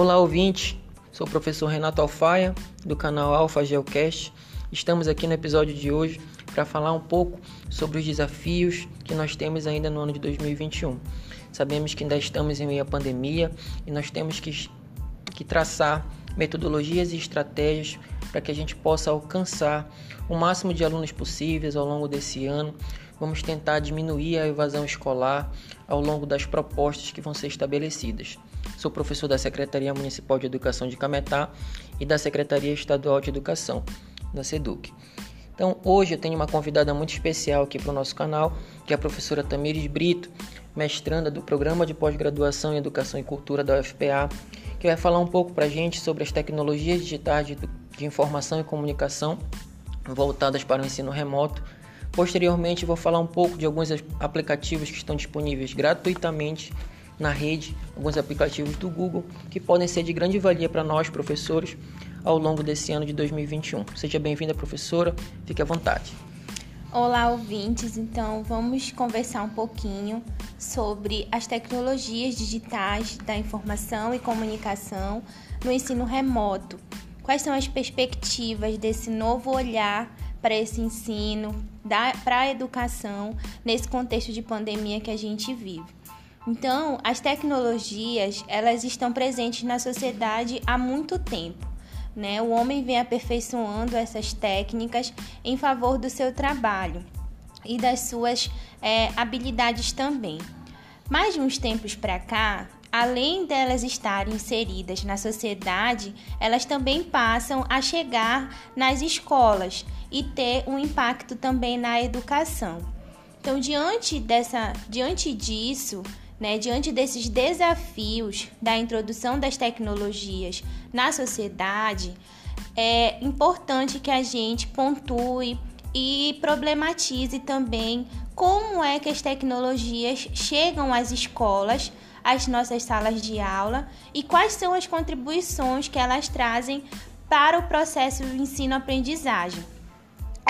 Olá, ouvinte. Sou o professor Renato Alfaia, do canal Alfa Geocast. Estamos aqui no episódio de hoje para falar um pouco sobre os desafios que nós temos ainda no ano de 2021. Sabemos que ainda estamos em meio à pandemia e nós temos que, que traçar metodologias e estratégias para que a gente possa alcançar o máximo de alunos possíveis ao longo desse ano. Vamos tentar diminuir a evasão escolar ao longo das propostas que vão ser estabelecidas. Sou professor da Secretaria Municipal de Educação de Cametá e da Secretaria Estadual de Educação, da SEDUC. Então, hoje eu tenho uma convidada muito especial aqui para o nosso canal, que é a professora Tamires Brito, mestranda do Programa de Pós-Graduação em Educação e Cultura da UFPA, que vai falar um pouco para a gente sobre as tecnologias digitais de, de informação e comunicação voltadas para o ensino remoto. Posteriormente, vou falar um pouco de alguns aplicativos que estão disponíveis gratuitamente na rede, alguns aplicativos do Google que podem ser de grande valia para nós, professores, ao longo desse ano de 2021. Seja bem-vinda, professora, fique à vontade. Olá, ouvintes. Então, vamos conversar um pouquinho sobre as tecnologias digitais da informação e comunicação no ensino remoto. Quais são as perspectivas desse novo olhar para esse ensino, para a educação, nesse contexto de pandemia que a gente vive? Então, as tecnologias, elas estão presentes na sociedade há muito tempo. Né? O homem vem aperfeiçoando essas técnicas em favor do seu trabalho e das suas é, habilidades também. Mas de uns tempos para cá, além delas estarem inseridas na sociedade, elas também passam a chegar nas escolas e ter um impacto também na educação. Então, diante dessa, diante disso, né, diante desses desafios da introdução das tecnologias na sociedade, é importante que a gente pontue e problematize também como é que as tecnologias chegam às escolas, às nossas salas de aula e quais são as contribuições que elas trazem para o processo de ensino-aprendizagem.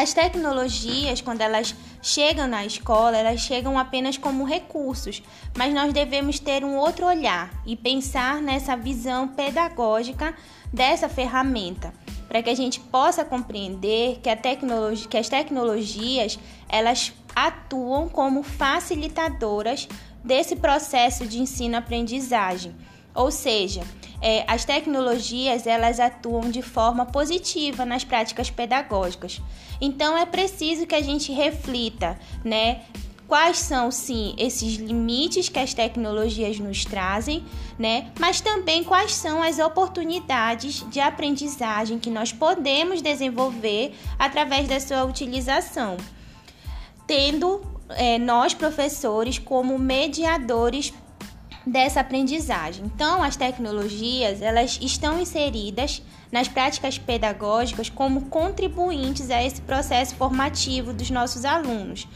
As tecnologias, quando elas chegam na escola, elas chegam apenas como recursos, mas nós devemos ter um outro olhar e pensar nessa visão pedagógica dessa ferramenta, para que a gente possa compreender que, a tecnologia, que as tecnologias elas atuam como facilitadoras desse processo de ensino-aprendizagem, ou seja, é, as tecnologias elas atuam de forma positiva nas práticas pedagógicas. Então é preciso que a gente reflita, né? Quais são, sim, esses limites que as tecnologias nos trazem, né? Mas também quais são as oportunidades de aprendizagem que nós podemos desenvolver através da sua utilização, tendo é, nós, professores, como mediadores dessa aprendizagem. Então, as tecnologias, elas estão inseridas nas práticas pedagógicas como contribuintes a esse processo formativo dos nossos alunos.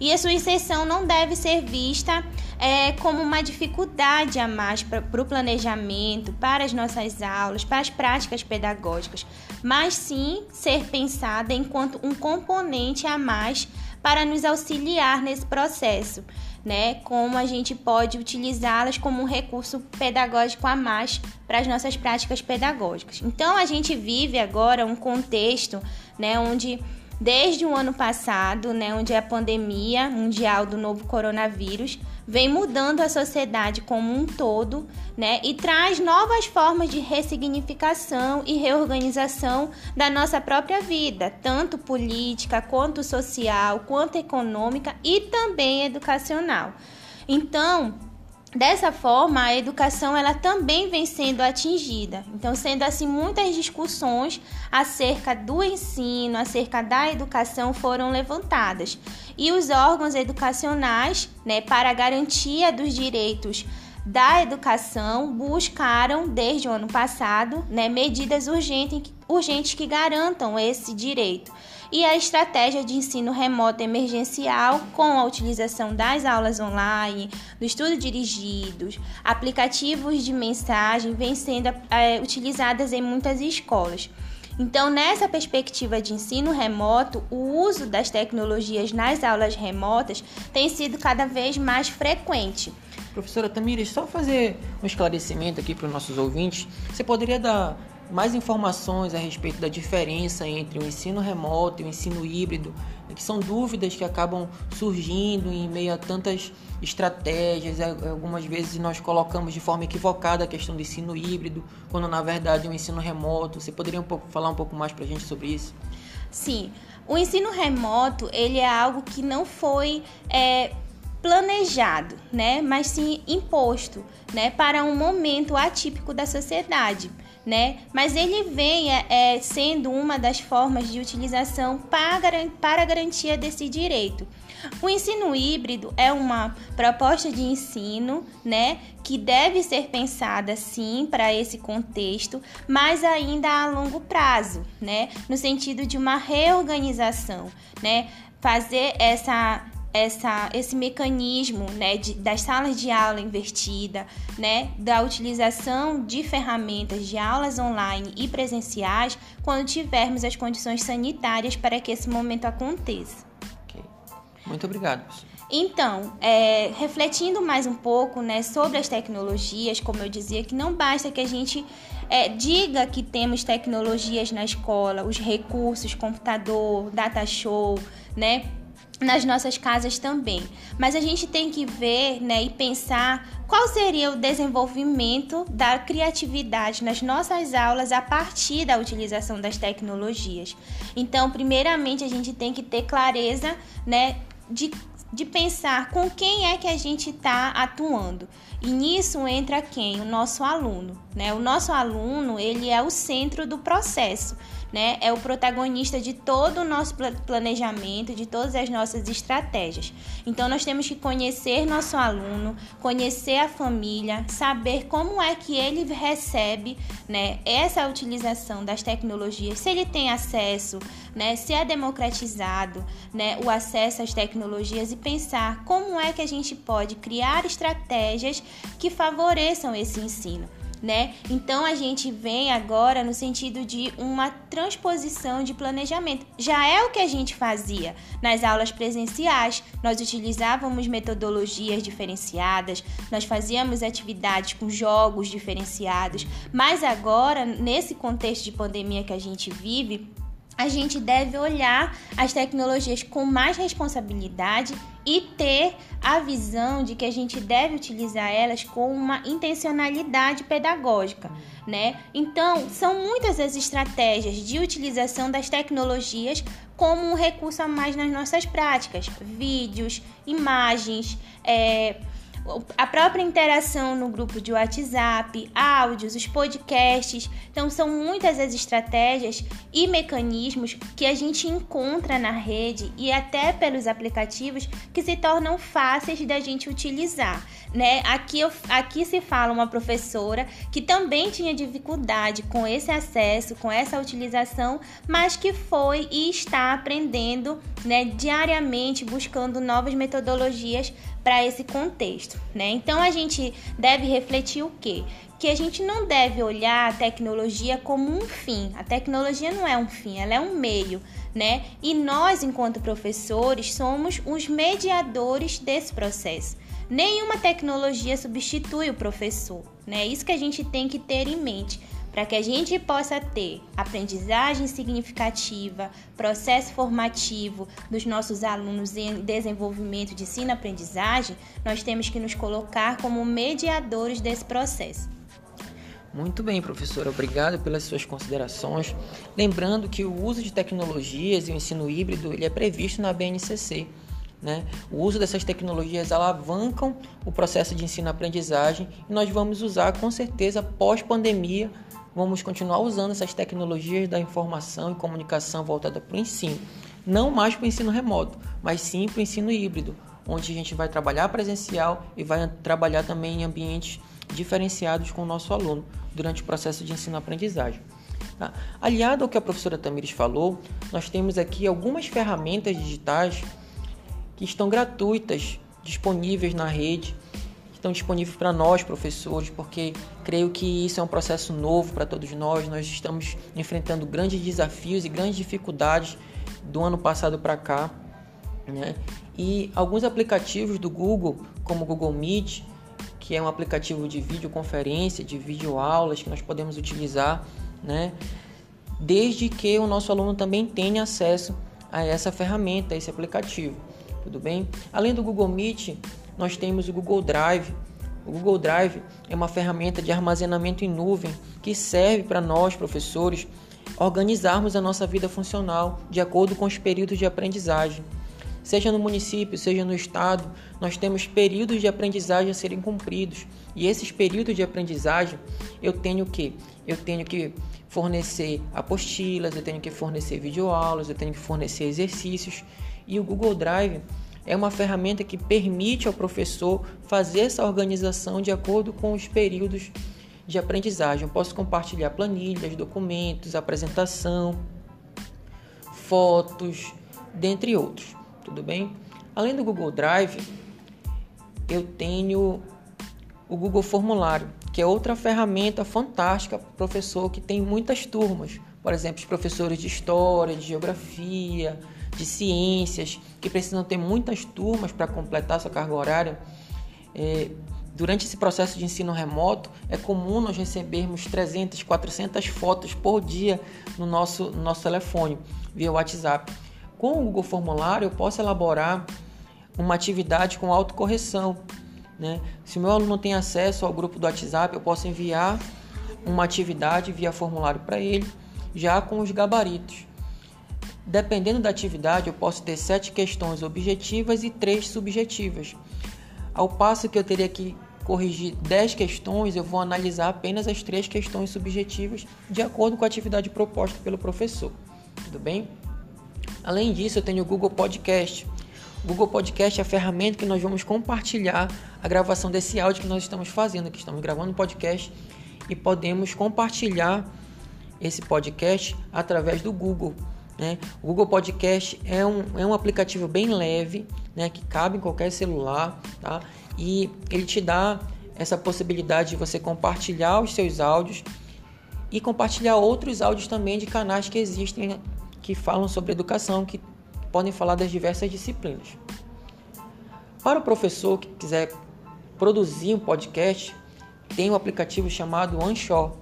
E a sua inserção não deve ser vista é, como uma dificuldade a mais para o planejamento, para as nossas aulas, para as práticas pedagógicas, mas sim ser pensada enquanto um componente a mais para nos auxiliar nesse processo né? Como a gente pode utilizá-las como um recurso pedagógico a mais para as nossas práticas pedagógicas. Então a gente vive agora um contexto, né, onde desde o ano passado, né, onde a pandemia mundial do novo coronavírus vem mudando a sociedade como um todo, né, e traz novas formas de ressignificação e reorganização da nossa própria vida, tanto política, quanto social, quanto econômica e também educacional. Então, Dessa forma, a educação ela também vem sendo atingida. Então, sendo assim, muitas discussões acerca do ensino, acerca da educação foram levantadas. E os órgãos educacionais, né, para garantia dos direitos da educação, buscaram desde o ano passado, né, medidas urgentes, urgentes que garantam esse direito e a estratégia de ensino remoto emergencial com a utilização das aulas online, do estudo dirigidos, aplicativos de mensagem vêm sendo é, utilizadas em muitas escolas. Então, nessa perspectiva de ensino remoto, o uso das tecnologias nas aulas remotas tem sido cada vez mais frequente. Professora Tamires, só fazer um esclarecimento aqui para os nossos ouvintes. Você poderia dar mais informações a respeito da diferença entre o ensino remoto e o ensino híbrido, que são dúvidas que acabam surgindo em meio a tantas estratégias. Algumas vezes nós colocamos de forma equivocada a questão do ensino híbrido, quando na verdade é um ensino remoto. Você poderia um pouco, falar um pouco mais para a gente sobre isso? Sim, o ensino remoto ele é algo que não foi é, planejado, né, mas sim imposto, né, para um momento atípico da sociedade né? Mas ele vem é, é, sendo uma das formas de utilização para, para garantia desse direito. O ensino híbrido é uma proposta de ensino, né, que deve ser pensada sim para esse contexto, mas ainda a longo prazo, né, no sentido de uma reorganização, né, fazer essa essa, esse mecanismo né, de, das salas de aula invertida, né, da utilização de ferramentas de aulas online e presenciais quando tivermos as condições sanitárias para que esse momento aconteça. Okay. Muito obrigado. Então, é, refletindo mais um pouco né, sobre as tecnologias, como eu dizia, que não basta que a gente é, diga que temos tecnologias na escola, os recursos, computador, data show, né? Nas nossas casas também. Mas a gente tem que ver né, e pensar qual seria o desenvolvimento da criatividade nas nossas aulas a partir da utilização das tecnologias. Então, primeiramente, a gente tem que ter clareza né, de, de pensar com quem é que a gente está atuando. E nisso entra quem? O nosso aluno. Né? O nosso aluno ele é o centro do processo né, é o protagonista de todo o nosso planejamento, de todas as nossas estratégias. Então, nós temos que conhecer nosso aluno, conhecer a família, saber como é que ele recebe né, essa utilização das tecnologias, se ele tem acesso, né, se é democratizado né, o acesso às tecnologias e pensar como é que a gente pode criar estratégias que favoreçam esse ensino né? Então a gente vem agora no sentido de uma transposição de planejamento. Já é o que a gente fazia nas aulas presenciais. Nós utilizávamos metodologias diferenciadas, nós fazíamos atividades com jogos diferenciados, mas agora nesse contexto de pandemia que a gente vive, a gente deve olhar as tecnologias com mais responsabilidade e ter a visão de que a gente deve utilizar elas com uma intencionalidade pedagógica, né? Então, são muitas as estratégias de utilização das tecnologias como um recurso a mais nas nossas práticas, vídeos, imagens, é, a própria interação no grupo de WhatsApp, áudios, os podcasts. Então, são muitas as estratégias e mecanismos que a gente encontra na rede e até pelos aplicativos que se tornam fáceis da gente utilizar. Né? Aqui, eu, aqui se fala uma professora que também tinha dificuldade com esse acesso, com essa utilização, mas que foi e está aprendendo né, diariamente, buscando novas metodologias para esse contexto, né? Então a gente deve refletir o quê? Que a gente não deve olhar a tecnologia como um fim. A tecnologia não é um fim, ela é um meio, né? E nós, enquanto professores, somos os mediadores desse processo. Nenhuma tecnologia substitui o professor, né? Isso que a gente tem que ter em mente para que a gente possa ter aprendizagem significativa, processo formativo dos nossos alunos em desenvolvimento de ensino-aprendizagem, nós temos que nos colocar como mediadores desse processo. Muito bem, professora, obrigado pelas suas considerações. Lembrando que o uso de tecnologias e o ensino híbrido ele é previsto na BNCC. Né? O uso dessas tecnologias alavancam o processo de ensino-aprendizagem e nós vamos usar com certeza pós-pandemia vamos continuar usando essas tecnologias da informação e comunicação voltada para o ensino. Não mais para o ensino remoto, mas sim para o ensino híbrido, onde a gente vai trabalhar presencial e vai trabalhar também em ambientes diferenciados com o nosso aluno durante o processo de ensino-aprendizagem. Tá? Aliado ao que a professora Tamires falou, nós temos aqui algumas ferramentas digitais que estão gratuitas, disponíveis na rede estão disponíveis para nós, professores, porque creio que isso é um processo novo para todos nós. Nós estamos enfrentando grandes desafios e grandes dificuldades do ano passado para cá. Né? E alguns aplicativos do Google, como o Google Meet, que é um aplicativo de videoconferência, de videoaulas que nós podemos utilizar, né? desde que o nosso aluno também tenha acesso a essa ferramenta, a esse aplicativo. Tudo bem? Além do Google Meet, nós temos o Google Drive. O Google Drive é uma ferramenta de armazenamento em nuvem que serve para nós, professores, organizarmos a nossa vida funcional de acordo com os períodos de aprendizagem. Seja no município, seja no estado, nós temos períodos de aprendizagem a serem cumpridos. E esses períodos de aprendizagem, eu tenho que eu tenho que fornecer apostilas, eu tenho que fornecer videoaulas, eu tenho que fornecer exercícios. E o Google Drive é uma ferramenta que permite ao professor fazer essa organização de acordo com os períodos de aprendizagem. Eu posso compartilhar planilhas, documentos, apresentação, fotos, dentre outros. Tudo bem? Além do Google Drive, eu tenho o Google Formulário, que é outra ferramenta fantástica para o professor que tem muitas turmas. Por exemplo, os professores de história, de geografia, de ciências, que precisam ter muitas turmas para completar sua carga horária. É, durante esse processo de ensino remoto, é comum nós recebermos 300, 400 fotos por dia no nosso, no nosso telefone, via WhatsApp. Com o Google Formulário, eu posso elaborar uma atividade com autocorreção. Né? Se o meu aluno tem acesso ao grupo do WhatsApp, eu posso enviar uma atividade via formulário para ele, já com os gabaritos. Dependendo da atividade, eu posso ter sete questões objetivas e três subjetivas. Ao passo que eu teria que corrigir 10 questões, eu vou analisar apenas as três questões subjetivas de acordo com a atividade proposta pelo professor. Tudo bem? Além disso, eu tenho o Google Podcast. O Google Podcast é a ferramenta que nós vamos compartilhar a gravação desse áudio que nós estamos fazendo, que estamos gravando um podcast e podemos compartilhar esse podcast através do Google. Né? O Google Podcast é um, é um aplicativo bem leve, né, que cabe em qualquer celular, tá? e ele te dá essa possibilidade de você compartilhar os seus áudios e compartilhar outros áudios também de canais que existem que falam sobre educação, que podem falar das diversas disciplinas. Para o professor que quiser produzir um podcast, tem um aplicativo chamado Anchor,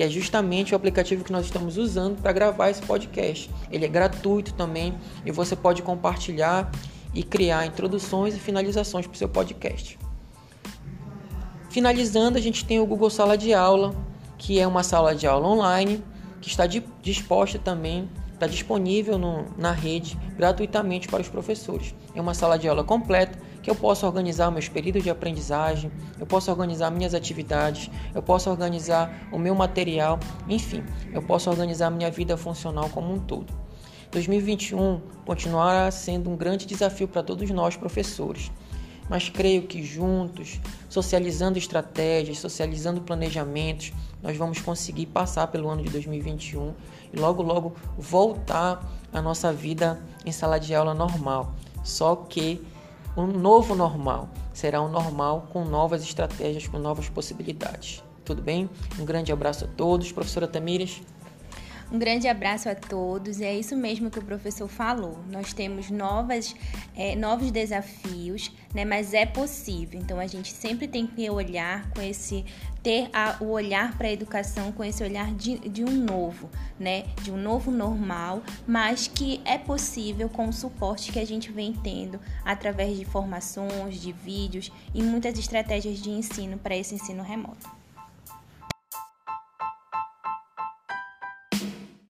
que é justamente o aplicativo que nós estamos usando para gravar esse podcast. Ele é gratuito também e você pode compartilhar e criar introduções e finalizações para o seu podcast. Finalizando, a gente tem o Google Sala de Aula, que é uma sala de aula online que está disposta também está disponível no, na rede gratuitamente para os professores. É uma sala de aula completa eu posso organizar meus períodos de aprendizagem, eu posso organizar minhas atividades, eu posso organizar o meu material, enfim, eu posso organizar minha vida funcional como um todo. 2021 continuará sendo um grande desafio para todos nós, professores mas creio que juntos, socializando estratégias, socializando planejamentos, nós vamos conseguir passar pelo ano de 2021 e logo logo voltar à nossa vida em sala de aula normal. Só que um novo normal será um normal com novas estratégias, com novas possibilidades. Tudo bem? Um grande abraço a todos. Professora Tamires. Um grande abraço a todos. É isso mesmo que o professor falou. Nós temos novas, é, novos desafios, né? Mas é possível. Então a gente sempre tem que olhar com esse ter a, o olhar para a educação com esse olhar de, de um novo, né? De um novo normal, mas que é possível com o suporte que a gente vem tendo através de formações, de vídeos e muitas estratégias de ensino para esse ensino remoto.